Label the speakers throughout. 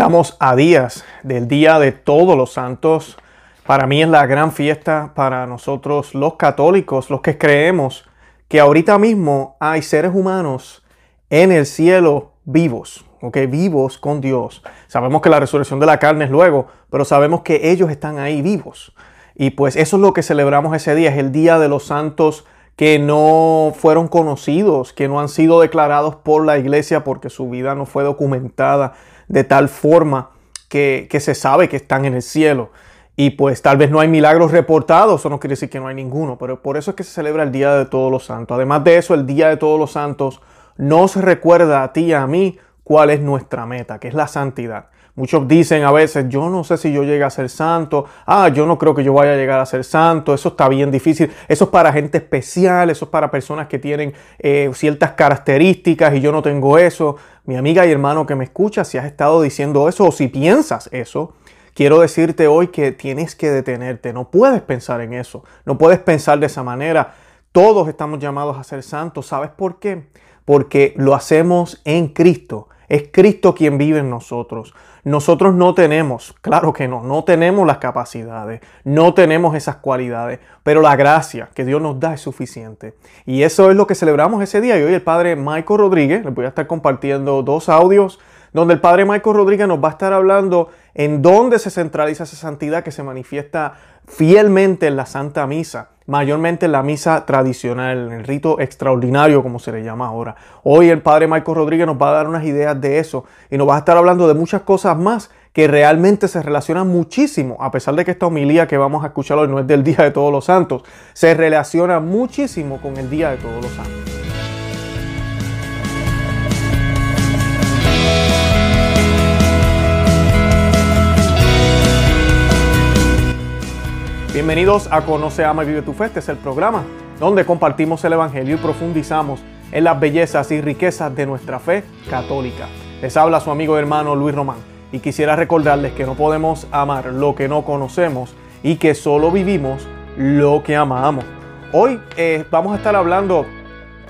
Speaker 1: Estamos a días del Día de Todos los Santos. Para mí es la gran fiesta para nosotros los católicos, los que creemos que ahorita mismo hay seres humanos en el cielo vivos, ¿ok? Vivos con Dios. Sabemos que la resurrección de la carne es luego, pero sabemos que ellos están ahí vivos. Y pues eso es lo que celebramos ese día, es el Día de los Santos que no fueron conocidos, que no han sido declarados por la iglesia porque su vida no fue documentada de tal forma que, se sabe que están en el cielo. Y pues tal vez no hay milagros reportados, eso no quiere decir que no hay ninguno, pero por eso es que se celebra el Día de Todos los Santos. Además de eso, el Día de Todos los Santos nos recuerda a ti y a mí cuál es nuestra meta, que es la santidad. Muchos dicen a veces, yo no sé si yo llegue a ser santo, ah, yo no creo que yo vaya a llegar a ser santo, eso está bien difícil, eso es para gente especial, eso es para personas que tienen eh, ciertas características y yo no tengo eso. Mi amiga y hermano que me escucha, si has estado diciendo eso o si piensas eso, quiero decirte hoy que tienes que detenerte, no puedes pensar en eso, no puedes pensar de esa manera. Todos estamos llamados a ser santos, ¿sabes por qué? Porque lo hacemos en Cristo. Es Cristo quien vive en nosotros. Nosotros no tenemos, claro que no, no tenemos las capacidades, no tenemos esas cualidades, pero la gracia que Dios nos da es suficiente. Y eso es lo que celebramos ese día. Y hoy el Padre Michael Rodríguez, les voy a estar compartiendo dos audios donde el Padre Michael Rodríguez nos va a estar hablando en dónde se centraliza esa santidad que se manifiesta fielmente en la Santa Misa mayormente en la misa tradicional, el rito extraordinario, como se le llama ahora. Hoy el Padre Marco Rodríguez nos va a dar unas ideas de eso y nos va a estar hablando de muchas cosas más que realmente se relacionan muchísimo, a pesar de que esta homilía que vamos a escuchar hoy no es del Día de Todos los Santos, se relaciona muchísimo con el Día de Todos los Santos. Bienvenidos a Conoce, Ama y Vive tu Fe. Este es el programa donde compartimos el Evangelio y profundizamos en las bellezas y riquezas de nuestra fe católica. Les habla su amigo y hermano Luis Román y quisiera recordarles que no podemos amar lo que no conocemos y que solo vivimos lo que amamos. Hoy eh, vamos a estar hablando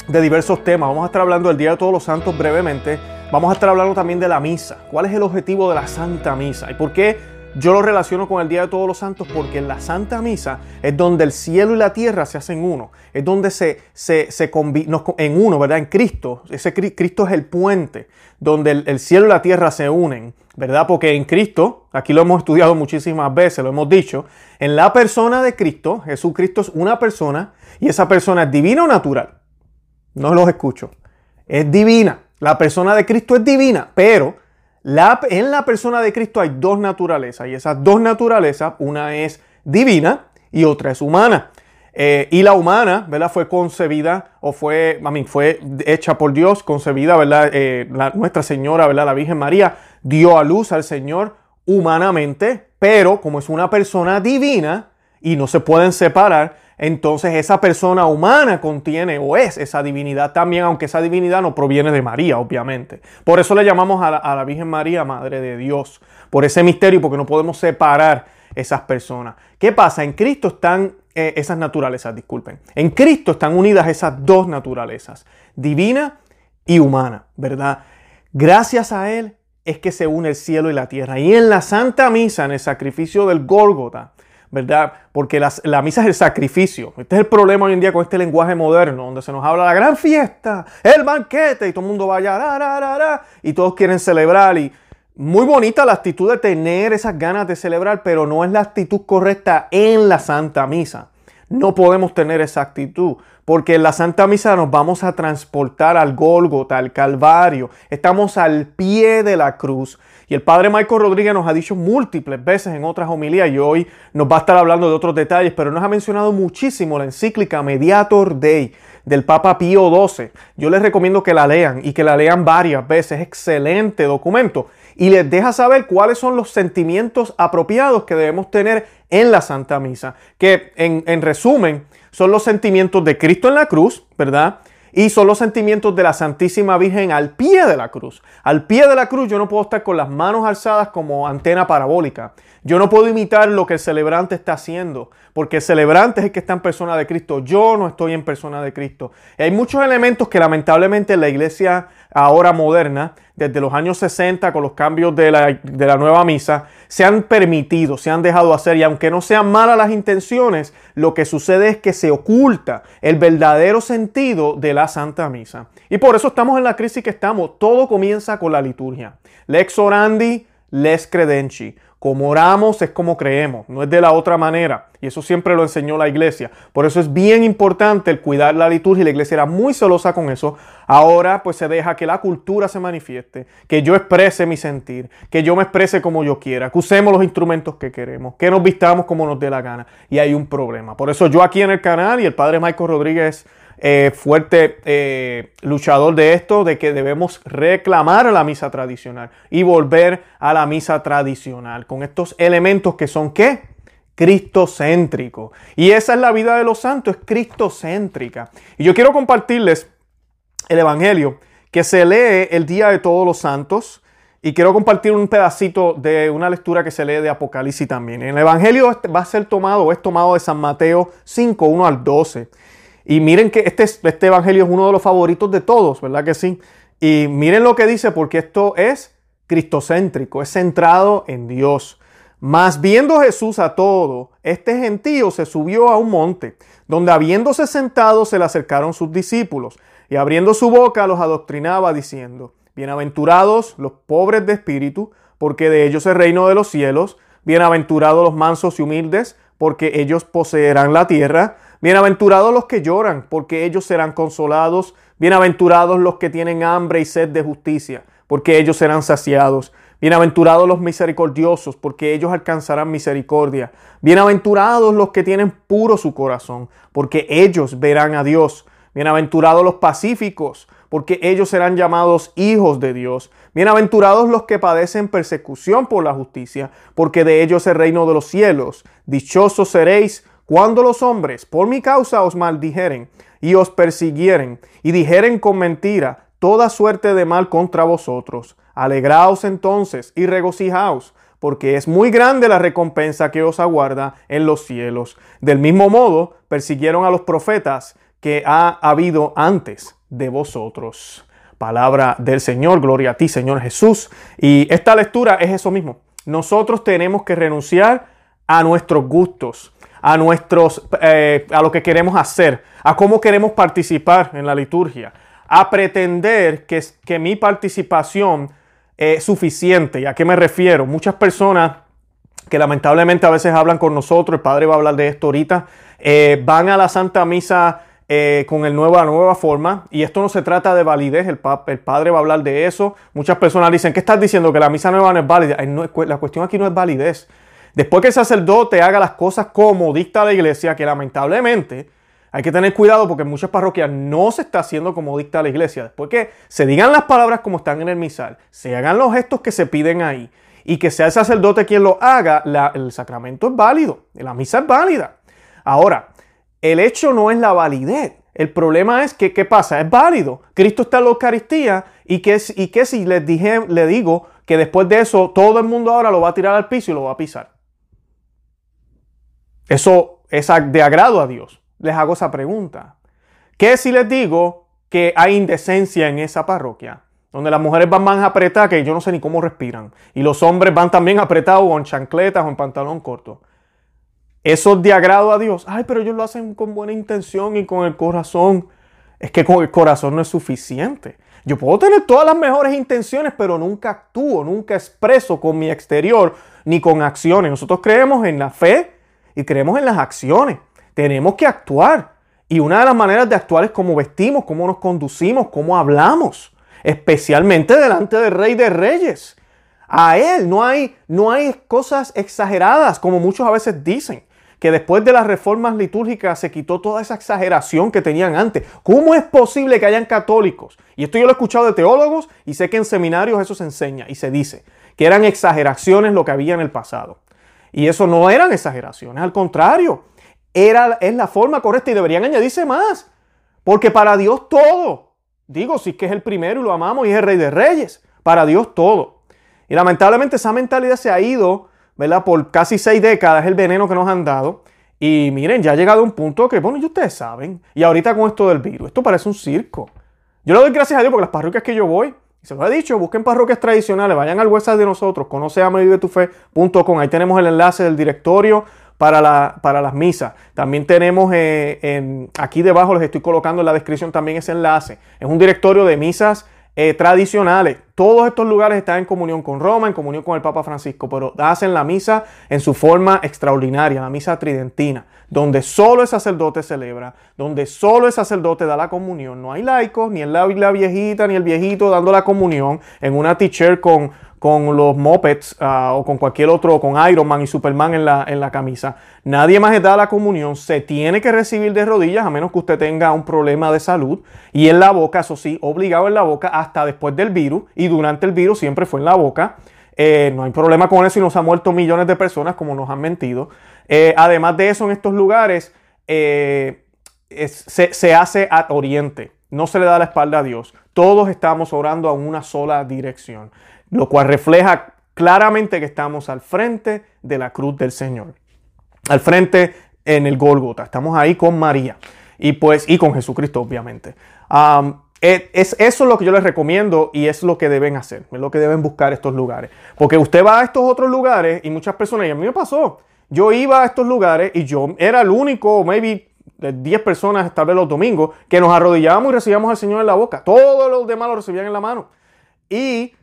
Speaker 1: de diversos temas. Vamos a estar hablando del Día de Todos los Santos brevemente. Vamos a estar hablando también de la misa. ¿Cuál es el objetivo de la Santa Misa? ¿Y por qué yo lo relaciono con el Día de Todos los Santos porque en la Santa Misa es donde el cielo y la tierra se hacen uno. Es donde se, se, se en uno, ¿verdad? En Cristo. Ese Cristo es el puente donde el, cielo y la tierra se unen, ¿verdad? Porque en Cristo, aquí lo hemos estudiado muchísimas veces, lo hemos dicho, en la persona de Cristo, Jesucristo es una persona y esa persona es divina o natural. No los escucho. Es divina. La persona de Cristo es divina, pero en la persona de Cristo hay dos naturalezas y esas dos naturalezas, una es divina y otra es humana. Eh, y la humana, ¿verdad? Fue concebida o fue, a mí, fue hecha por Dios, concebida, ¿verdad? Eh, Nuestra Señora, ¿verdad? La Virgen María dio a luz al Señor humanamente, pero como es una persona divina y no se pueden separar, entonces esa persona humana contiene o es esa divinidad también, aunque esa divinidad no proviene de María, obviamente. Por eso le llamamos a la, Virgen María Madre de Dios, por ese misterio, porque no podemos separar esas personas. ¿Qué pasa? En Cristo están eh, esas naturalezas, disculpen. En Cristo están unidas esas dos naturalezas, divina y humana, ¿verdad? Gracias a Él es que se une el cielo y la tierra. Y en la Santa Misa, en el sacrificio del Gólgota, ¿verdad? Porque la misa es el sacrificio. Este es el problema hoy en día con este lenguaje moderno, donde se nos habla la gran fiesta, el banquete, y todo el mundo vaya, y todos quieren celebrar. Y muy bonita la actitud de tener esas ganas de celebrar, pero no es la actitud correcta en la Santa Misa. No podemos tener esa actitud, porque en la Santa Misa nos vamos a transportar al Gólgota, al Calvario. Estamos al pie de la cruz y el padre Michael Rodríguez nos ha dicho múltiples veces en otras homilías y hoy nos va a estar hablando de otros detalles, pero nos ha mencionado muchísimo la encíclica Mediator Dei del Papa Pío XII. Yo les recomiendo que la lean y que la lean varias veces. Es excelente documento y les deja saber cuáles son los sentimientos apropiados que debemos tener en la Santa Misa, que en resumen son los sentimientos de Cristo en la cruz, ¿verdad? Y son los sentimientos de la Santísima Virgen al pie de la cruz. Al pie de la cruz yo no puedo estar con las manos alzadas como antena parabólica. Yo no puedo imitar lo que el celebrante está haciendo, porque el celebrante es que está en persona de Cristo. Yo no estoy en persona de Cristo. hay muchos elementos que lamentablemente la iglesia ahora moderna, desde los años 60 con los cambios de la, de la nueva misa, se han permitido, se han dejado hacer y aunque no sean malas las intenciones, lo que sucede es que se oculta el verdadero sentido de la Santa Misa. Y por eso estamos en la crisis que estamos. Todo comienza con la liturgia. Lex orandi, les credenci. Como oramos es como creemos, no es de la otra manera. Y eso siempre lo enseñó la iglesia. Por eso es bien importante el cuidar la liturgia y la iglesia era muy celosa con eso. Ahora pues se deja que la cultura se manifieste, que yo exprese mi sentir, que yo me exprese como yo quiera, que usemos los instrumentos que queremos, que nos vistamos como nos dé la gana. Y hay un problema. Por eso yo aquí en el canal y el padre Michael Rodríguez eh, fuerte eh, luchador de esto, de que debemos reclamar la misa tradicional y volver a la misa tradicional con estos elementos que son qué? Cristocéntricos. Y esa es la vida de los santos, es cristocéntrica. Y yo quiero compartirles el Evangelio que se lee el día de todos los santos. Y quiero compartir un pedacito de una lectura que se lee de Apocalipsis también. El Evangelio va a ser tomado, es tomado de San Mateo 5, 1 al 12. Y miren que este, este evangelio es uno de los favoritos de todos, ¿verdad que sí? Y miren lo que dice, porque esto es cristocéntrico, es centrado en Dios. Mas viendo Jesús a todo, este gentío se subió a un monte, donde habiéndose sentado se le acercaron sus discípulos, y abriendo su boca los adoctrinaba diciendo, Bienaventurados los pobres de espíritu, porque de ellos es el reino de los cielos, bienaventurados los mansos y humildes, porque ellos poseerán la tierra, Bienaventurados los que lloran, porque ellos serán consolados. Bienaventurados los que tienen hambre y sed de justicia, porque ellos serán saciados. Bienaventurados los misericordiosos, porque ellos alcanzarán misericordia. Bienaventurados los que tienen puro su corazón, porque ellos verán a Dios. Bienaventurados los pacíficos, porque ellos serán llamados hijos de Dios. Bienaventurados los que padecen persecución por la justicia, porque de ellos es el reino de los cielos. Dichosos seréis cuando los hombres por mi causa os maldijeren y os persiguieren y dijeren con mentira toda suerte de mal contra vosotros, alegraos entonces y regocijaos, porque es muy grande la recompensa que os aguarda en los cielos. Del mismo modo, persiguieron a los profetas que ha habido antes de vosotros. Palabra del Señor, gloria a ti, Señor Jesús. Y esta lectura es eso mismo. Nosotros tenemos que renunciar a nuestros gustos a nuestros, eh, a lo que queremos hacer, a cómo queremos participar en la liturgia, a pretender que, que mi participación es suficiente. ¿Y a qué me refiero? Muchas personas que lamentablemente a veces hablan con nosotros, el Padre va a hablar de esto ahorita, eh, van a la Santa Misa eh, con el nuevo, la nueva forma. Y esto no se trata de validez, el, el, Padre va a hablar de eso. Muchas personas dicen, ¿qué estás diciendo? Que la misa nueva no es válida. la cuestión aquí no es validez. Después que el sacerdote haga las cosas como dicta la iglesia, que lamentablemente hay que tener cuidado porque en muchas parroquias no se está haciendo como dicta la iglesia. Después que se digan las palabras como están en el misal, se hagan los gestos que se piden ahí y que sea el sacerdote quien lo haga, el sacramento es válido, la misa es válida. Ahora, el hecho no es la validez. El problema es que, ¿qué pasa? Es válido. Cristo está en la Eucaristía y que, y que si les dije, le digo que después de eso todo el mundo ahora lo va a tirar al piso y lo va a pisar. Eso es de agrado a Dios. Les hago esa pregunta. ¿Qué si les digo que hay indecencia en esa parroquia? Donde las mujeres van más apretadas que yo no sé ni cómo respiran. Y los hombres van también apretados o en chancletas o en pantalón corto. Eso es de agrado a Dios. Ay, pero ellos lo hacen con buena intención y con el corazón. Es que con el corazón no es suficiente. Yo puedo tener todas las mejores intenciones, pero nunca actúo, nunca expreso con mi exterior ni con acciones. Nosotros creemos en la fe y creemos en las acciones. Tenemos que actuar. Y una de las maneras de actuar es cómo vestimos, cómo nos conducimos, cómo hablamos, especialmente delante del Rey de Reyes. A Él no hay, no hay cosas exageradas, como muchos a veces dicen, que después de las reformas litúrgicas se quitó toda esa exageración que tenían antes. ¿Cómo es posible que hayan católicos? Y esto yo lo he escuchado de teólogos y sé que en seminarios eso se enseña y se dice, que eran exageraciones lo que había en el pasado. Y eso no eran exageraciones, al contrario, era, es la forma correcta y deberían añadirse más. Porque para Dios todo. Digo, si es que es el primero y lo amamos y es el rey de reyes. Para Dios todo. Y lamentablemente esa mentalidad se ha ido, ¿verdad? Por casi seis décadas, el veneno que nos han dado. Y miren, ya ha llegado un punto que, bueno, y ustedes saben. Y ahorita con esto del virus, esto parece un circo. Yo le doy gracias a Dios porque las parroquias que yo voy, se lo he dicho, busquen parroquias tradicionales, vayan al website de nosotros, conoceamevivetufe.com, ahí tenemos el enlace del directorio para, la, para las misas. También tenemos eh, aquí debajo, les estoy colocando en la descripción también ese enlace. Es un directorio de misas eh, tradicionales. Todos estos lugares están en comunión con Roma, en comunión con el Papa Francisco, pero hacen la misa en su forma extraordinaria, la misa tridentina, donde solo el sacerdote celebra, donde solo el sacerdote da la comunión. No hay laicos, ni el la, viejita, ni el viejito dando la comunión en una t-shirt con con los mopeds ah, o con cualquier otro, con Iron Man y Superman en la, en la camisa. Nadie más da la comunión, se tiene que recibir de rodillas a menos que usted tenga un problema de salud. Y en la boca, eso sí, obligado en la boca hasta después del virus y durante el virus siempre fue en la boca. Eh, no hay problema con eso y nos han muerto millones de personas como nos han mentido. Eh, además de eso, en estos lugares eh, se, se hace a oriente. No se le da la espalda a Dios. Todos estamos orando a una sola dirección lo cual refleja claramente que estamos al frente de la cruz del Señor, al frente en el Gólgota, estamos ahí con María y pues y con Jesucristo obviamente. E, es, eso es lo que yo les recomiendo y es lo que deben hacer, es lo que deben buscar estos lugares. Porque usted va a estos otros lugares y muchas personas, y a mí me pasó, yo iba a estos lugares y yo era el único, maybe de 10 personas, tal vez los domingos, que nos arrodillábamos y recibíamos al Señor en la boca. Todos los demás lo recibían en la mano. Y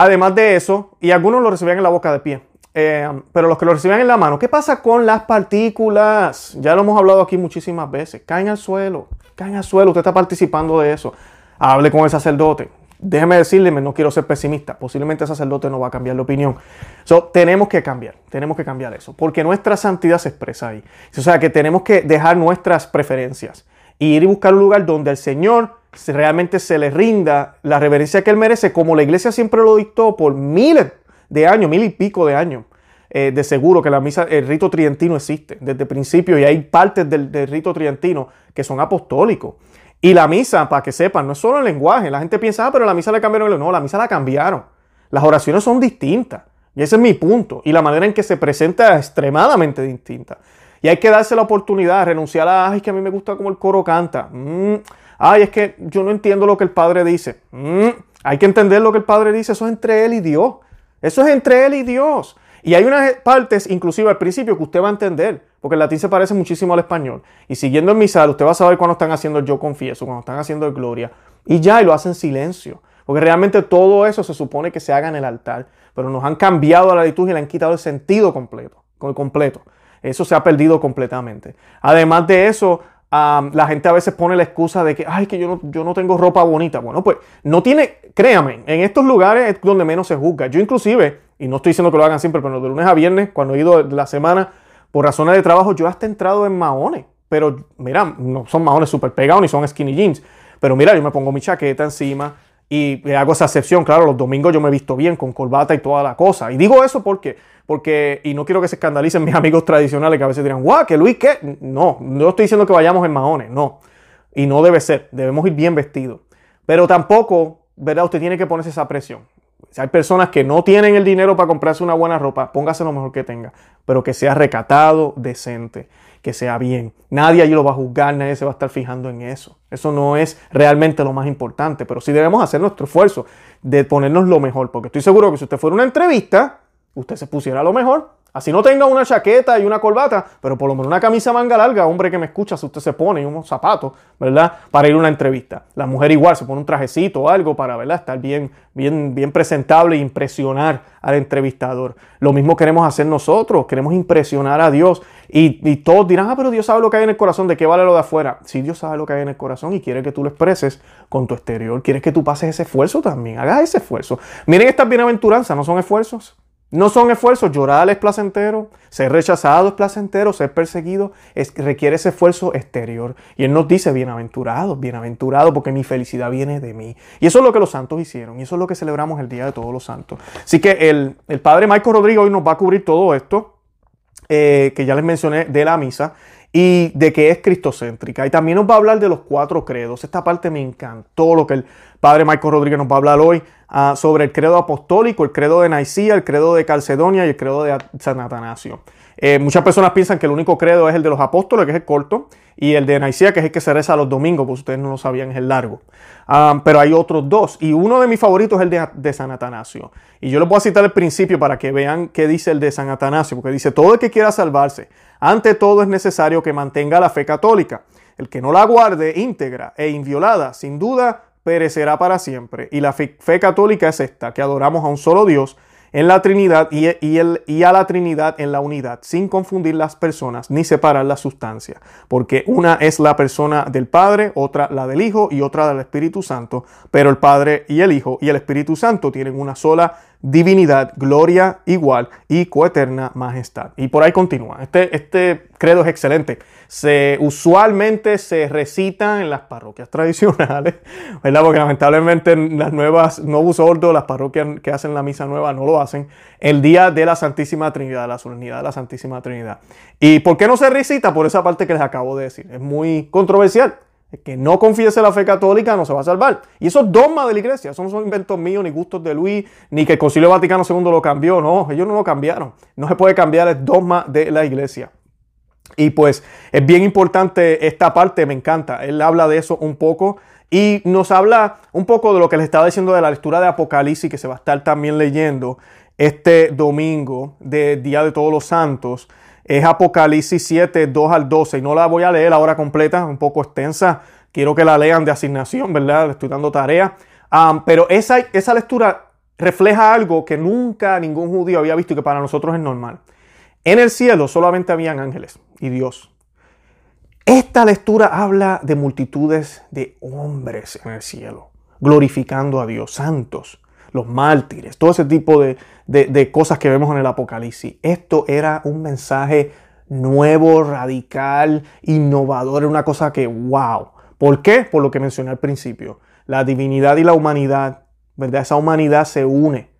Speaker 1: Además de eso, y algunos lo recibían en la boca de pie, eh, pero los que lo recibían en la mano, ¿qué pasa con las partículas? Ya lo hemos hablado aquí muchísimas veces. Caen al suelo, caen al suelo, usted está participando de eso. Hable con el sacerdote. Déjeme decirle, no quiero ser pesimista, posiblemente el sacerdote no va a cambiar de opinión. So, tenemos que cambiar, tenemos que cambiar eso, porque nuestra santidad se expresa ahí. O sea, que tenemos que dejar nuestras preferencias y ir y buscar un lugar donde el Señor realmente se le rinda la reverencia que él merece, como la iglesia siempre lo dictó por miles de años, mil y pico de años. Eh, de seguro que la misa, el rito trientino existe desde el principio y hay partes del, rito trientino que son apostólicos. Y la misa, para que sepan, no es solo el lenguaje. La gente piensa, ah, pero la misa la cambiaron. No, la misa la cambiaron. Las oraciones son distintas. Y ese es mi punto. Y la manera en que se presenta es extremadamente distinta. Y hay que darse la oportunidad, renunciar a, ay, que a mí me gusta como el coro canta. Mm, ay, es que yo no entiendo lo que el Padre dice. Mm, hay que entender lo que el Padre dice, eso es entre Él y Dios. Eso es entre Él y Dios. Y hay unas partes, inclusive al principio, que usted va a entender, porque el latín se parece muchísimo al español. Y siguiendo el misal, usted va a saber cuando están haciendo el yo confieso, cuando están haciendo el gloria. Y ya, y lo hacen silencio. Porque realmente todo eso se supone que se haga en el altar. Pero nos han cambiado la liturgia y le han quitado el sentido completo. completo. Eso se ha perdido completamente. Además de eso, la gente a veces pone la excusa de que, ay, que yo no, yo no tengo ropa bonita. Bueno, pues no tiene, créame, en estos lugares es donde menos se juzga. Yo inclusive, y no estoy diciendo que lo hagan siempre, pero de lunes a viernes, cuando he ido la semana, por razones de trabajo, yo hasta he entrado en maones. Pero mira, no son maones súper pegados ni son skinny jeans. Pero mira, yo me pongo mi chaqueta encima y hago esa excepción. Claro, los domingos yo me visto bien con corbata y toda la cosa. Y digo eso porque porque, y no quiero que se escandalicen mis amigos tradicionales que a veces dirán, guau, que Luis, ¿qué? No, no estoy diciendo que vayamos en maones, no. Y no debe ser, debemos ir bien vestidos. Pero tampoco, ¿verdad? Usted tiene que ponerse esa presión. Si hay personas que no tienen el dinero para comprarse una buena ropa, póngase lo mejor que tenga, pero que sea recatado, decente, que sea bien. Nadie allí lo va a juzgar, nadie se va a estar fijando en eso. Eso no es realmente lo más importante, pero sí debemos hacer nuestro esfuerzo de ponernos lo mejor, porque estoy seguro que si usted fuera una entrevista, usted se pusiera lo mejor. Así no tenga una chaqueta y una corbata, pero por lo menos una camisa manga larga, hombre que me escucha, si usted se pone unos zapatos, ¿verdad? Para ir a una entrevista. La mujer igual se pone un trajecito o algo para, ¿verdad? Estar bien, bien, bien presentable e impresionar al entrevistador. Lo mismo queremos hacer nosotros, queremos impresionar a Dios. Y, y todos dirán, ah, pero Dios sabe lo que hay en el corazón, ¿de qué vale lo de afuera? Sí, Dios sabe lo que hay en el corazón y quiere que tú lo expreses con tu exterior. Quiere que tú pases ese esfuerzo también, hagas ese esfuerzo. Miren estas bienaventuranzas, ¿no son esfuerzos? No son esfuerzos, llorar es placentero, ser rechazado es placentero, ser perseguido es, requiere ese esfuerzo exterior. Y Él nos dice, bienaventurado, bienaventurado, porque mi felicidad viene de mí. Y eso es lo que los santos hicieron, y eso es lo que celebramos el Día de Todos los Santos. Así que el, Padre Michael Rodrigo hoy nos va a cubrir todo esto, eh, que ya les mencioné de la misa. Y de que es cristocéntrica. Y también nos va a hablar de los cuatro credos. Esta parte me encantó lo que el padre Michael Rodríguez nos va a hablar hoy ah, sobre el credo apostólico, el credo de Nicía, el credo de Calcedonia y el credo de San Atanasio. Eh, muchas personas piensan que el único credo es el de los apóstoles, que es el corto, y el de Nicea, que es el que se reza los domingos, pues ustedes no lo sabían, es el largo. Ah, pero hay otros dos, y uno de mis favoritos es el de, de, San Atanasio. Y yo les voy a citar el principio para que vean qué dice el de San Atanasio, porque dice, todo el que quiera salvarse, ante todo es necesario que mantenga la fe católica. El que no la guarde íntegra e inviolada, sin duda, perecerá para siempre. Y la fe, católica es esta, que adoramos a un solo Dios, en la Trinidad y, y, a la Trinidad en la unidad, sin confundir las personas ni separar la sustancia, porque una es la persona del Padre, otra la del Hijo y otra del Espíritu Santo, pero el Padre y el Hijo y el Espíritu Santo tienen una sola divinidad, gloria igual y coeterna majestad. Y por ahí continúa. Este, este credo es excelente. Se, usualmente se recita en las parroquias tradicionales, ¿verdad? Porque lamentablemente las nuevas, nuevos sordos, las parroquias que hacen la misa nueva no lo hacen, el día de la Santísima Trinidad, la solemnidad de la Santísima Trinidad. ¿Y por qué no se recita? Por esa parte que les acabo de decir. Es muy controversial. El que no confiese la fe católica no se va a salvar. Y eso es dogma de la iglesia. Eso no son inventos míos, ni gustos de Luis, ni que el Concilio Vaticano II lo cambió. No, ellos no lo cambiaron. No se puede cambiar el dogma de la iglesia. Y pues es bien importante esta parte, me encanta. Él habla de eso un poco y nos habla un poco de lo que les estaba diciendo de la lectura de Apocalipsis, que se va a estar también leyendo este domingo de Día de Todos los Santos es Apocalipsis 7, 2 al 12. Y no la voy a leer ahora completa, un poco extensa. Quiero que la lean de asignación, ¿verdad? Le estoy dando tarea. pero esa, esa lectura refleja algo que nunca ningún judío había visto y que para nosotros es normal. En el cielo solamente habían ángeles y Dios. Esta lectura habla de multitudes de hombres en el cielo, glorificando a Dios, santos los mártires, todo ese tipo de, cosas que vemos en el Apocalipsis. Esto era un mensaje nuevo, radical, innovador, una cosa que, wow. ¿Por qué? Por lo que mencioné al principio. La divinidad y la humanidad, ¿verdad? Esa humanidad se une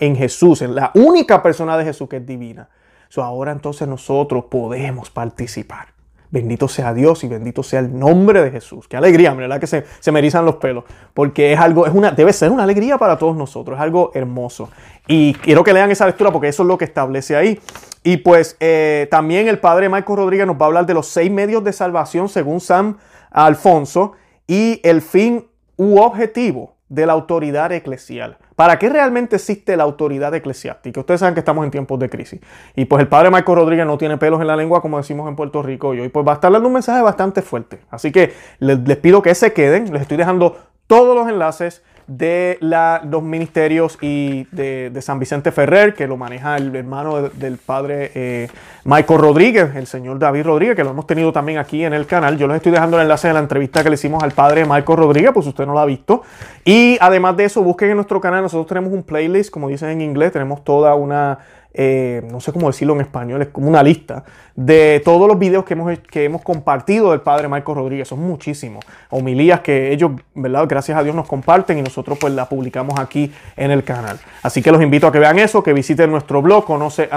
Speaker 1: en Jesús, en la única persona de Jesús que es divina. So, ahora entonces nosotros podemos participar. Bendito sea Dios y bendito sea el nombre de Jesús. Qué alegría, ¿verdad? Que se, se me erizan los pelos. Porque es algo, es una, debe ser una alegría para todos nosotros. Es algo hermoso. Y quiero que lean esa lectura porque eso es lo que establece ahí. Y pues eh, también el padre Michael Rodríguez nos va a hablar de los seis medios de salvación según San Alfonso y el fin u objetivo de la autoridad eclesial. ¿Para qué realmente existe la autoridad eclesiástica? Ustedes saben que estamos en tiempos de crisis. Y pues el padre Marco Rodríguez no tiene pelos en la lengua, como decimos en Puerto Rico y hoy. Pues va a estar dando un mensaje bastante fuerte. Así que les, les pido que se queden. Les estoy dejando todos los enlaces de los ministerios y de, San Vicente Ferrer, que lo maneja el hermano del padre eh, Michael Rodríguez, el señor David Rodríguez, que lo hemos tenido también aquí en el canal. Yo les estoy dejando el enlace de la entrevista que le hicimos al padre Michael Rodríguez, pues usted no lo ha visto. Y además de eso, busquen en nuestro canal, nosotros tenemos un playlist, como dicen en inglés, tenemos toda una eh, no sé cómo decirlo en español, es como una lista de todos los videos que hemos, que hemos compartido del padre Marco Rodríguez. Son muchísimos. Homilías que ellos, ¿verdad? Gracias a Dios nos comparten y nosotros pues la publicamos aquí en el canal. Así que los invito a que vean eso, que visiten nuestro blog, conoce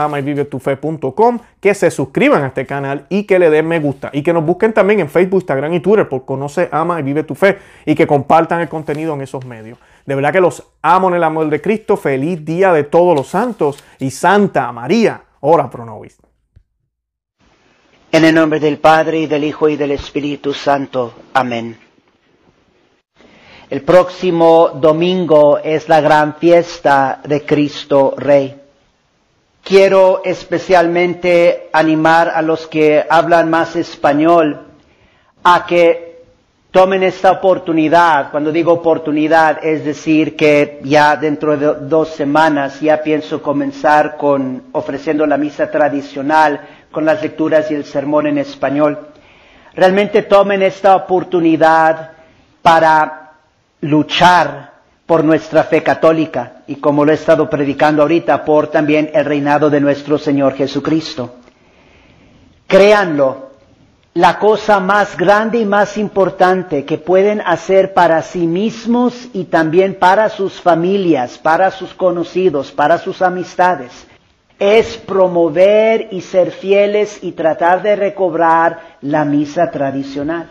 Speaker 1: que se suscriban a este canal y que le den me gusta. Y que nos busquen también en Facebook, Instagram y Twitter por Conoce, Ama y Vive tu Fe y que compartan el contenido en esos medios. De verdad que los amo en el amor de Cristo. Feliz día de todos los santos y Santa María, ora pro nobis.
Speaker 2: En el nombre del Padre y del Hijo y del Espíritu Santo. Amén. El próximo domingo es la gran fiesta de Cristo Rey. Quiero especialmente animar a los que hablan más español a que Tomen esta oportunidad. Cuando digo oportunidad, es decir que ya dentro de dos semanas ya pienso comenzar con ofreciendo la misa tradicional con las lecturas y el sermón en español. Realmente tomen esta oportunidad para luchar por nuestra fe católica y como lo he estado predicando ahorita, por también el reinado de nuestro Señor Jesucristo. Créanlo, la cosa más grande y más importante que pueden hacer para sí mismos y también para sus familias, para sus conocidos, para sus amistades, es promover y ser fieles y tratar de recobrar la misa tradicional.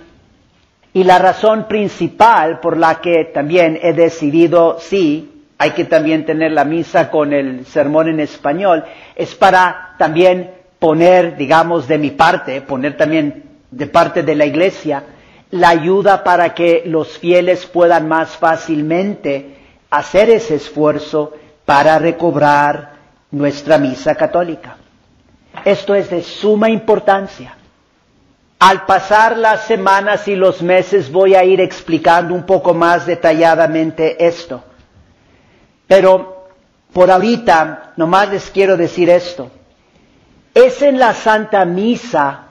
Speaker 2: Y la razón principal por la que también he decidido, sí, hay que también tener la misa con el sermón en español, es para también poner, digamos, de mi parte, poner también de parte de la iglesia, la ayuda para que los fieles puedan más fácilmente hacer ese esfuerzo para recobrar nuestra misa católica. Esto es de suma importancia. Al pasar las semanas y los meses voy a ir explicando un poco más detalladamente esto. Pero por ahorita nomás les quiero decir esto. Es en la Santa Misa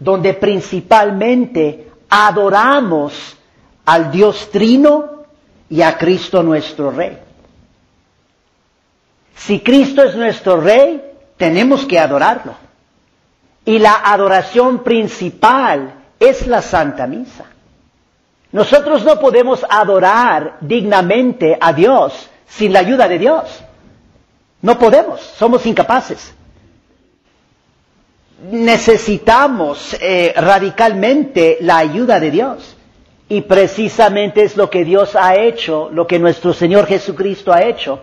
Speaker 2: donde principalmente adoramos al Dios Trino y a Cristo nuestro Rey. Si Cristo es nuestro Rey, tenemos que adorarlo. Y la adoración principal es la Santa Misa. Nosotros no podemos adorar dignamente a Dios sin la ayuda de Dios. No podemos, somos incapaces. Necesitamos eh, radicalmente la ayuda de Dios. Y precisamente es lo que Dios ha hecho, lo que nuestro Señor Jesucristo ha hecho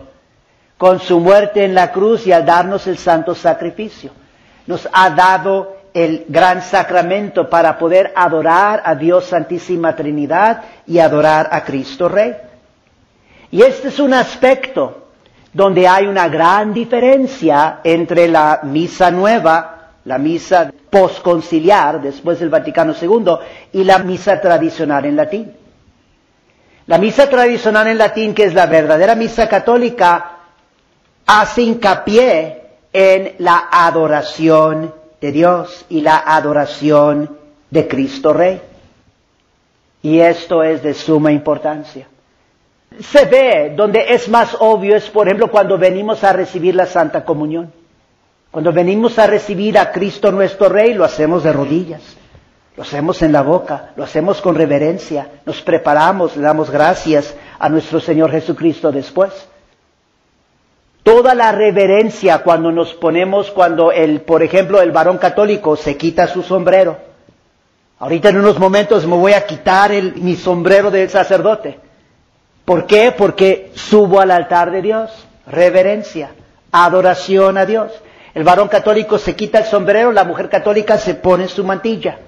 Speaker 2: con su muerte en la cruz y al darnos el santo sacrificio. Nos ha dado el gran sacramento para poder adorar a Dios Santísima Trinidad y adorar a Cristo Rey. Y este es un aspecto donde hay una gran diferencia entre la misa nueva, la misa posconciliar después del Vaticano II y la misa tradicional en latín. La misa tradicional en latín, que es la verdadera misa católica, hace hincapié en la adoración de Dios y la adoración de Cristo Rey. Y esto es de suma importancia. Se ve donde es más obvio es, por ejemplo, cuando venimos a recibir la Santa Comunión. Cuando venimos a recibir a Cristo nuestro Rey, lo hacemos de rodillas, lo hacemos en la boca, lo hacemos con reverencia, nos preparamos, le damos gracias a nuestro Señor Jesucristo después toda la reverencia cuando nos ponemos, cuando el, por ejemplo, el varón católico se quita su sombrero. Ahorita en unos momentos me voy a quitar mi sombrero del sacerdote. ¿Por qué? Porque subo al altar de Dios. Reverencia, adoración a Dios. El varón católico se quita el sombrero, la mujer católica se pone su mantilla.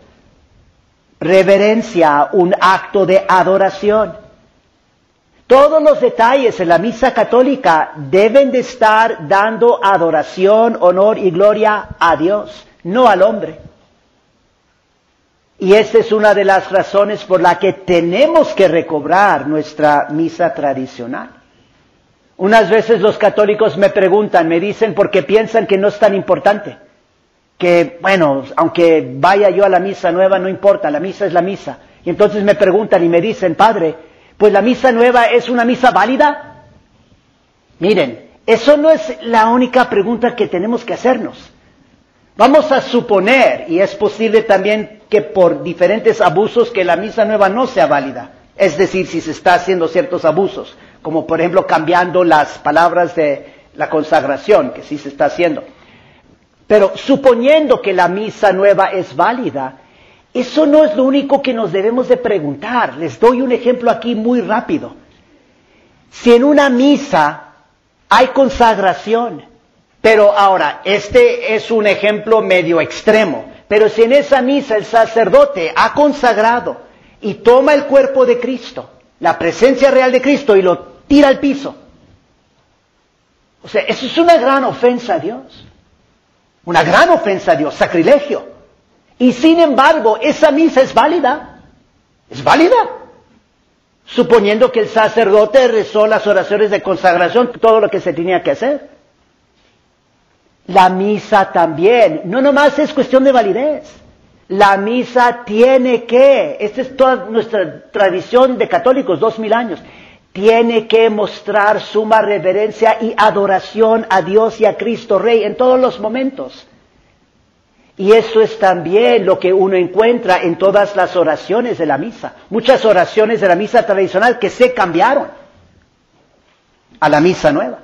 Speaker 2: Reverencia, un acto de adoración. Todos los detalles en la misa católica deben de estar dando adoración, honor y gloria a Dios, no al hombre. Y esta es una de las razones por la que tenemos que recobrar nuestra misa tradicional. Unas veces los católicos me preguntan, me dicen porque piensan que no es tan importante. Que, bueno, aunque vaya yo a la misa nueva, no importa, la misa es la misa. Y entonces me preguntan y me dicen, Padre, pues la misa nueva es una misa válida. Miren, eso no es la única pregunta que tenemos que hacernos. Vamos a suponer, y es posible también que por diferentes abusos que la misa nueva no sea válida. Es decir, si se está haciendo ciertos abusos, como por ejemplo cambiando las palabras de la consagración, que sí se está haciendo. Pero suponiendo que la misa nueva es válida, eso no es lo único que nos debemos de preguntar. Les doy un ejemplo aquí muy rápido. Si en una misa hay consagración, pero ahora, este es un ejemplo medio extremo, pero si en esa misa el sacerdote ha consagrado y toma el cuerpo de Cristo, la presencia real de Cristo y lo tira al piso, o sea, eso es una gran ofensa a Dios. Una gran ofensa a Dios, sacrilegio. Y sin embargo, esa misa es válida. Es válida. Suponiendo que el sacerdote rezó las oraciones de consagración, todo lo que se tenía que hacer. La misa también, no nomás es cuestión de validez. La misa tiene que, esta es toda nuestra tradición de católicos, dos mil años, tiene que mostrar suma reverencia y adoración a Dios y a Cristo Rey en todos los momentos. Y eso es también lo que uno encuentra en todas las oraciones de la misa. Muchas oraciones de la misa tradicional que se cambiaron a la misa nueva.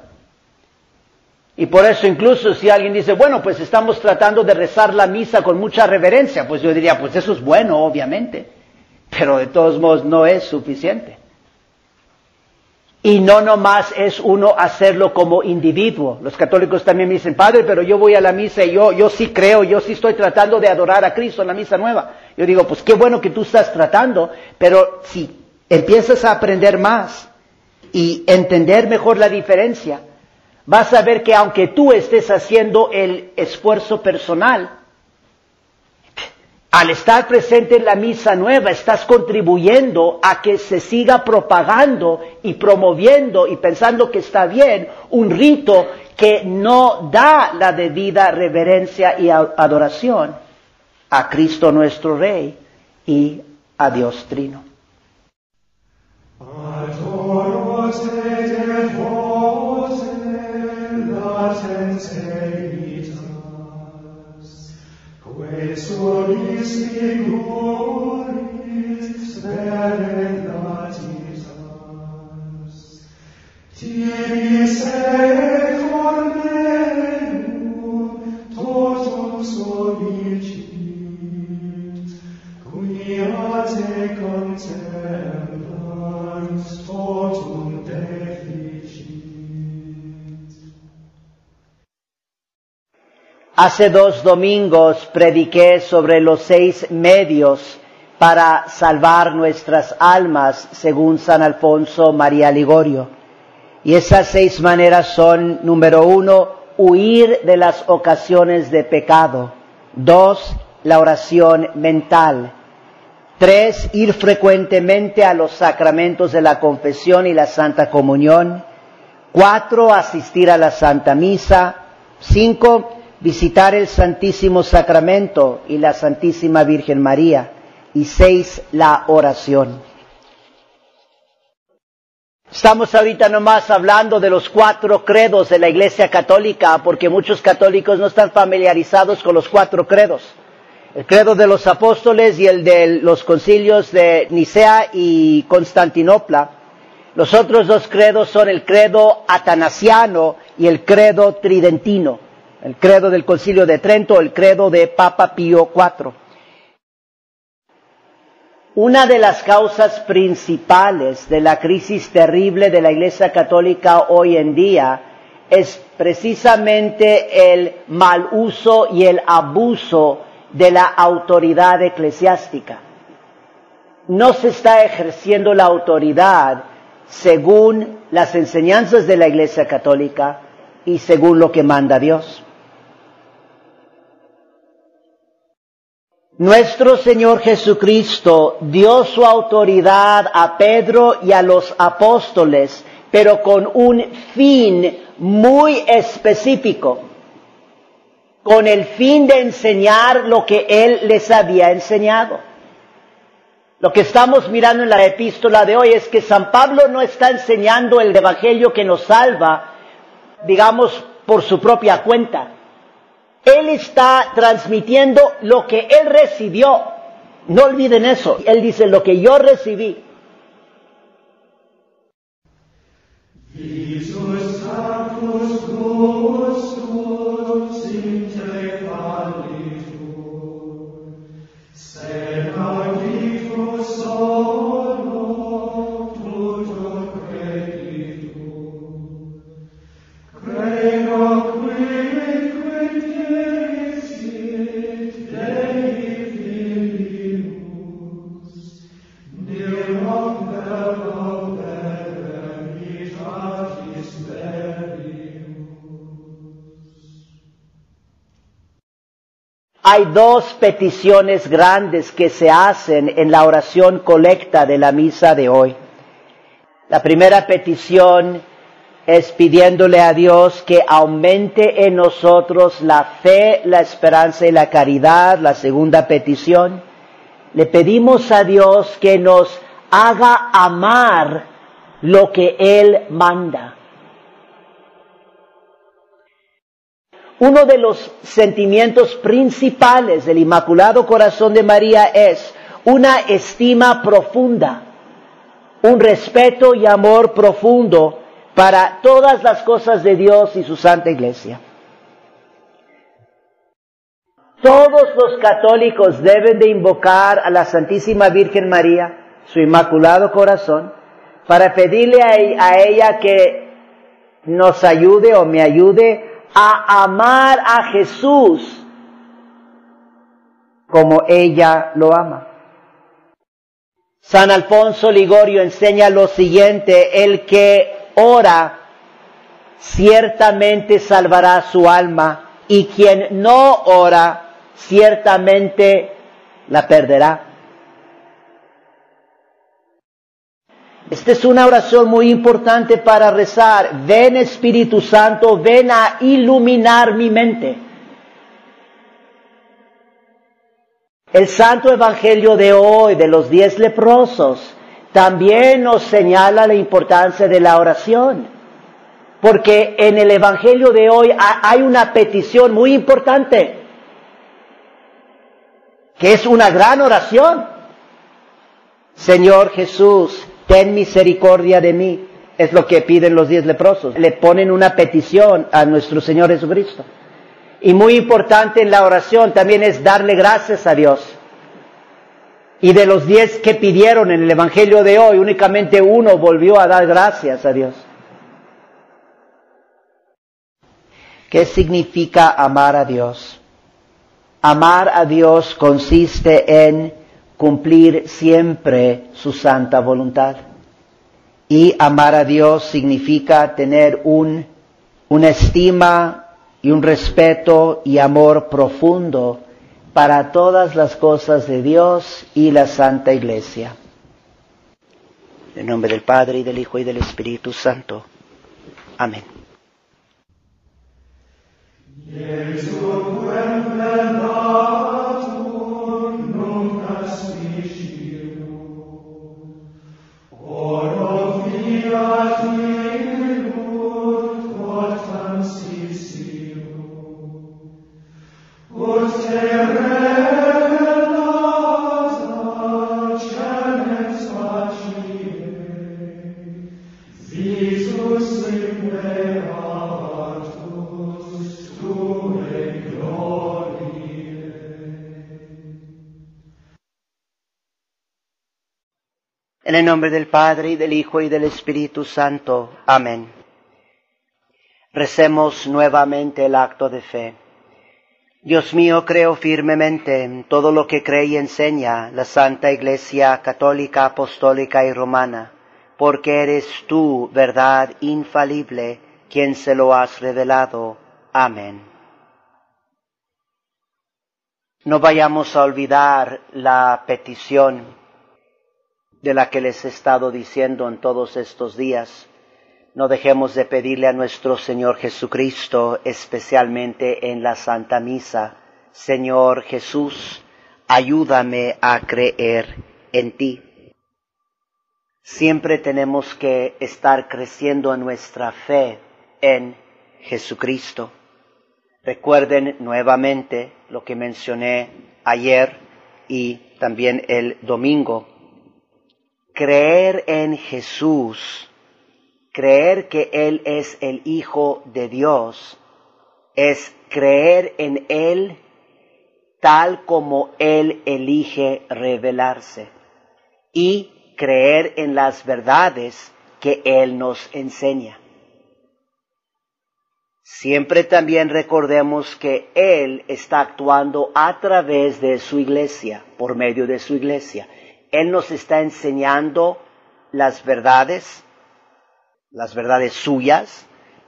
Speaker 2: Y por eso incluso si alguien dice, bueno, pues estamos tratando de rezar la misa con mucha reverencia, pues yo diría, pues eso es bueno, obviamente, pero de todos modos no es suficiente. Y no nomás es uno hacerlo como individuo. Los católicos también me dicen, padre, pero yo voy a la misa y yo, yo sí creo, yo sí estoy tratando de adorar a Cristo en la misa nueva. Yo digo, pues qué bueno que tú estás tratando, pero si empiezas a aprender más y entender mejor la diferencia, vas a ver que aunque tú estés haciendo el esfuerzo personal, al estar presente en la misa nueva, estás contribuyendo a que se siga propagando y promoviendo y pensando que está bien un rito que no da la debida reverencia y adoración a Cristo nuestro Rey y a Dios Trino. et solis figuris veritatis as. Tiris ec ormenum totum solicit, cuniat e concept Hace dos domingos prediqué sobre los seis medios para salvar nuestras almas, según San Alfonso María Ligorio. Y esas seis maneras son, número uno, huir de las ocasiones de pecado. Dos, la oración mental. Tres, ir frecuentemente a los sacramentos de la confesión y la Santa Comunión. Cuatro, asistir a la Santa Misa. Cinco, visitar el Santísimo Sacramento y la Santísima Virgen María. Y seis, la oración. Estamos ahorita nomás hablando de los cuatro credos de la Iglesia Católica, porque muchos católicos no están familiarizados con los cuatro credos. El credo de los apóstoles y el de los concilios de Nicea y Constantinopla. Los otros dos credos son el credo atanasiano y el credo tridentino el credo del concilio de Trento, el credo de Papa Pío IV. Una de las causas principales de la crisis terrible de la Iglesia Católica hoy en día es precisamente el mal uso y el abuso de la autoridad eclesiástica. No se está ejerciendo la autoridad según las enseñanzas de la Iglesia Católica y según lo que manda Dios. Nuestro Señor Jesucristo dio su autoridad a Pedro y a los apóstoles, pero con un fin muy específico, con el fin de enseñar lo que Él les había enseñado. Lo que estamos mirando en la epístola de hoy es que San Pablo no está enseñando el Evangelio que nos salva, digamos, por su propia cuenta. Él está transmitiendo lo que Él recibió. No olviden eso. Él dice lo que yo recibí. Hay dos peticiones grandes que se hacen en la oración colecta de la misa de hoy. La primera petición es pidiéndole a Dios que aumente en nosotros la fe, la esperanza y la caridad. La segunda petición, le pedimos a Dios que nos haga amar lo que Él manda. Uno de los sentimientos principales del Inmaculado Corazón de María es una estima profunda, un respeto y amor profundo para todas las cosas de Dios y su santa iglesia. Todos los católicos deben de invocar a la Santísima Virgen María, su Inmaculado Corazón, para pedirle a ella que nos ayude o me ayude a amar a Jesús como ella lo ama. San Alfonso Ligorio enseña lo siguiente, el que ora ciertamente salvará su alma y quien no ora ciertamente la perderá. Esta es una oración muy importante para rezar. Ven Espíritu Santo, ven a iluminar mi mente. El Santo Evangelio de hoy, de los diez leprosos, también nos señala la importancia de la oración. Porque en el Evangelio de hoy hay una petición muy importante, que es una gran oración. Señor Jesús, ten misericordia de mí. Es lo que piden los diez leprosos. Le ponen una petición a nuestro Señor Jesucristo. Y muy importante en la oración también es darle gracias a Dios. Y de los diez que pidieron en el Evangelio de hoy, únicamente uno volvió a dar gracias a Dios. ¿Qué significa amar a Dios? Amar a Dios consiste en cumplir siempre su santa voluntad. Y amar a Dios significa tener un, una estima y un respeto y amor profundo para todas las cosas de Dios y la Santa Iglesia. En nombre del Padre y del Hijo y del Espíritu Santo. Amén. En el nombre del Padre y del Hijo y del Espíritu Santo. Amén. Recemos nuevamente el acto de fe. Dios mío, creo firmemente en todo lo que cree y enseña la Santa Iglesia Católica, Apostólica y Romana, porque eres tú, verdad infalible, quien se lo has revelado. Amén. No vayamos a olvidar la petición de la que les he estado diciendo en todos estos días. No dejemos de pedirle a nuestro Señor Jesucristo, especialmente en la Santa Misa, Señor Jesús, ayúdame a creer en ti. Siempre tenemos que estar creciendo en nuestra fe en Jesucristo. Recuerden nuevamente lo que mencioné ayer y también el domingo creer en Jesús, creer que Él es el Hijo de Dios, es creer en Él tal como Él elige revelarse y creer en las verdades que Él nos enseña. Siempre también recordemos que Él está actuando a través de su iglesia, por medio de su iglesia. Él nos está enseñando las verdades, las verdades suyas,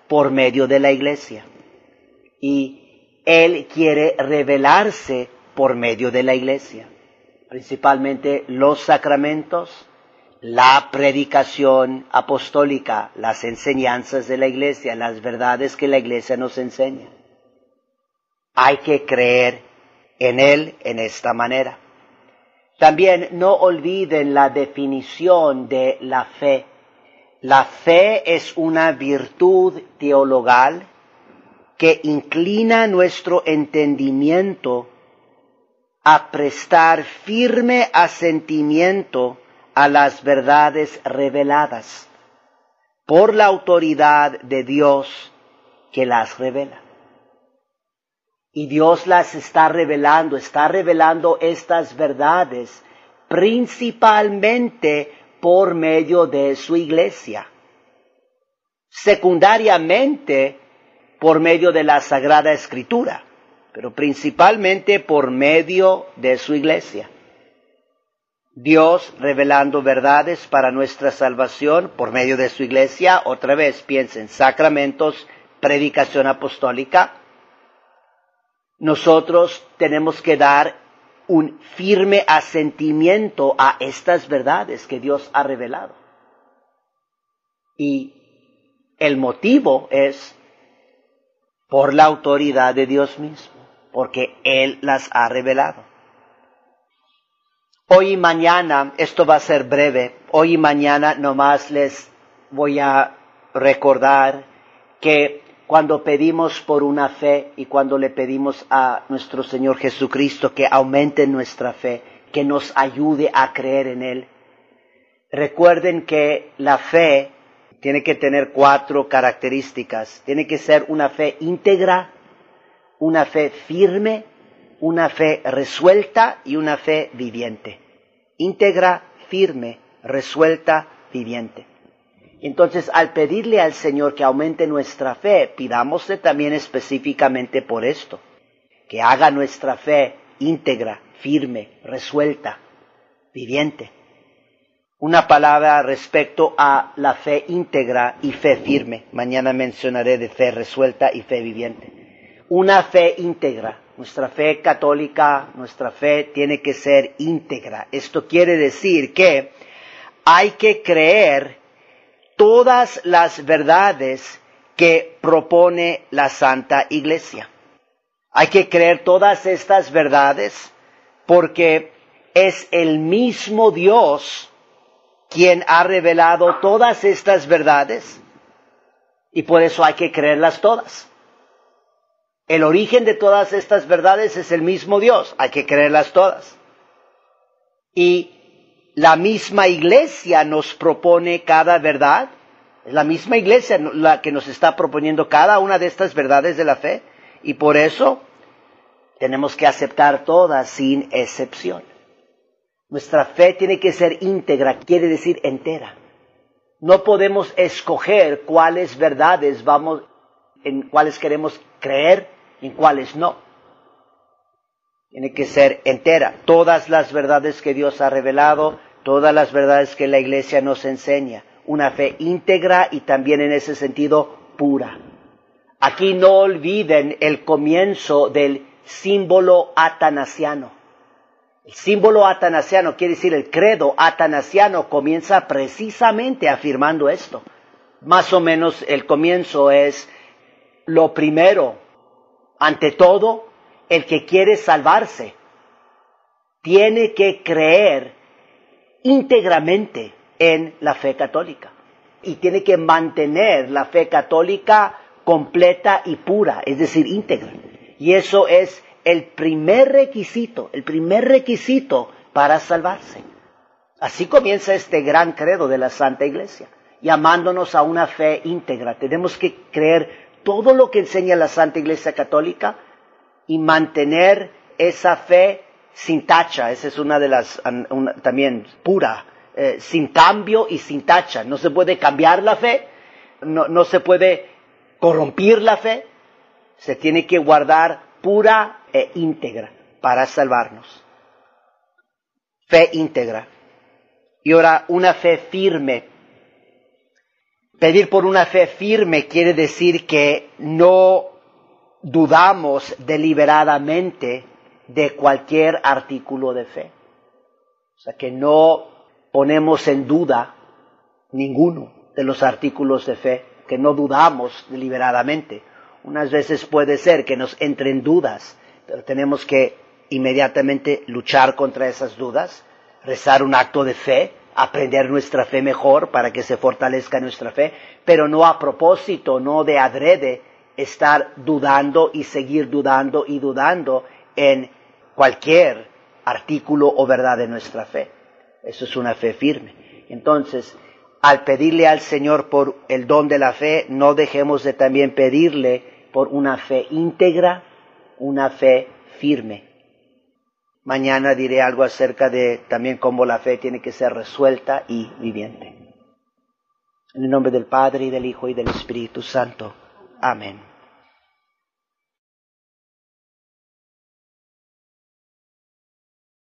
Speaker 2: por medio de la iglesia. Y Él quiere revelarse por medio de la iglesia, principalmente los sacramentos, la predicación apostólica, las enseñanzas de la iglesia, las verdades que la iglesia nos enseña. Hay que creer en Él en esta manera. También no olviden la definición de la fe. La fe es una virtud teologal que inclina nuestro entendimiento a prestar firme asentimiento a las verdades reveladas, por la autoridad de Dios que las revela. Y Dios las está revelando, está revelando estas verdades principalmente por medio de su iglesia. Secundariamente por medio de la Sagrada Escritura, pero principalmente por medio de su iglesia. Dios revelando verdades para nuestra salvación por medio de su iglesia. Otra vez piensen, sacramentos, predicación apostólica. Nosotros tenemos que dar un firme asentimiento a estas verdades que Dios ha revelado. Y el motivo es por la autoridad de Dios mismo, porque Él las ha revelado. Hoy y mañana, esto va a ser breve, hoy y mañana nomás les voy a recordar que cuando pedimos por una fe y cuando le pedimos a nuestro Señor Jesucristo que aumente nuestra fe, que nos ayude a creer en Él. Recuerden que la fe tiene que tener cuatro características. Tiene que ser una fe íntegra, una fe firme, una fe resuelta y una fe viviente. Íntegra, firme, resuelta, viviente. Entonces, al pedirle al Señor que aumente nuestra fe, pidámosle también específicamente por esto, que haga nuestra fe íntegra, firme, resuelta, viviente. Una palabra respecto a la fe íntegra y fe firme. Mañana mencionaré de fe resuelta y fe viviente. Una fe íntegra. Nuestra fe católica, nuestra fe tiene que ser íntegra. Esto quiere decir que hay que creer todas las verdades que propone la Santa Iglesia. Hay que creer todas estas verdades porque es el mismo Dios quien ha revelado todas estas verdades y por eso hay que creerlas todas. El origen de todas estas verdades es el mismo Dios, hay que creerlas todas. Y la misma iglesia nos propone cada verdad. Es la misma iglesia la que nos está proponiendo cada una de estas verdades de la fe. Y por eso tenemos que aceptar todas sin excepción. Nuestra fe tiene que ser íntegra, quiere decir entera. No podemos escoger cuáles verdades vamos, en cuáles queremos creer y en cuáles no. Tiene que ser entera. Todas las verdades que Dios ha revelado todas las verdades que la iglesia nos enseña, una fe íntegra y también en ese sentido pura. Aquí no olviden el comienzo del símbolo atanasiano. El símbolo atanasiano quiere decir el credo atanasiano comienza precisamente afirmando esto. Más o menos el comienzo es lo primero, ante todo, el que quiere salvarse tiene que creer íntegramente en la fe católica y tiene que mantener la fe católica completa y pura, es decir, íntegra. Y eso es el primer requisito, el primer requisito para salvarse. Así comienza este gran credo de la Santa Iglesia, llamándonos a una fe íntegra. Tenemos que creer todo lo que enseña la Santa Iglesia Católica y mantener esa fe sin tacha, esa es una de las, también pura, eh, sin cambio y sin tacha. No se puede cambiar la fe, no, no se puede corrompir la fe, se tiene que guardar pura e íntegra para salvarnos. Fe íntegra. Y ahora una fe firme. Pedir por una fe firme quiere decir que no dudamos deliberadamente de cualquier artículo de fe. O sea que no ponemos en duda ninguno de los artículos de fe, que no dudamos deliberadamente. Unas veces puede ser que nos entren dudas, pero tenemos que inmediatamente luchar contra esas dudas, rezar un acto de fe, aprender nuestra fe mejor para que se fortalezca nuestra fe, pero no a propósito, no de adrede, estar dudando y seguir dudando y dudando en cualquier artículo o verdad de nuestra fe. Eso es una fe firme. Entonces, al pedirle al Señor por el don de la fe, no dejemos de también pedirle por una fe íntegra, una fe firme. Mañana diré algo acerca de también cómo la fe tiene que ser resuelta y viviente. En el nombre del Padre y del Hijo y del Espíritu Santo. Amén.